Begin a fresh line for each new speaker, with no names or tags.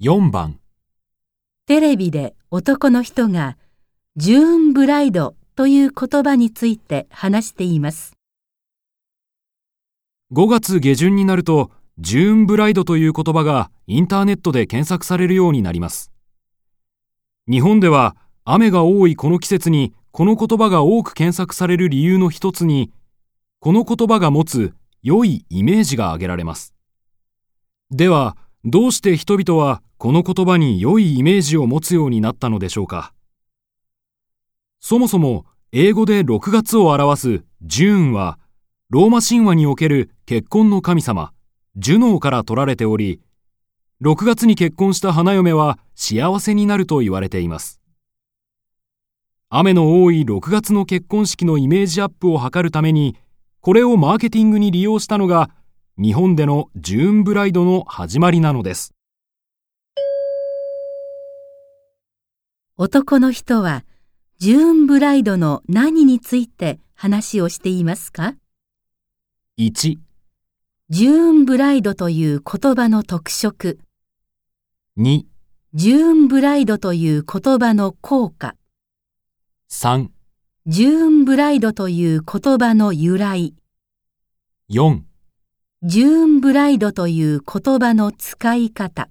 4番。
テレビで男の人がジューンブライドという言葉について話しています。
5月下旬になるとジューンブライドという言葉がインターネットで検索されるようになります。日本では雨が多いこの季節にこの言葉が多く検索される理由の一つにこの言葉が持つ良いイメージが挙げられます。ではどうして人々はこの言葉に良いイメージを持つようになったのでしょうか？そもそも英語で6月を表すジューンはローマ神話における結婚の神様ジュノーから取られており6月に結婚した花嫁は幸せになると言われています。雨の多い6月の結婚式のイメージアップを図るためにこれをマーケティングに利用したのが日本でのジューンブライドの始まりなのです。
男の人はジューンブライドの何について話をしていますか
？1、
ジューンブライドという言葉の特色、
2、
ジューンブライドという言葉の効果、
3、
ジューンブライドという言葉の由来、
4
ジューンブライドという言葉の使い方。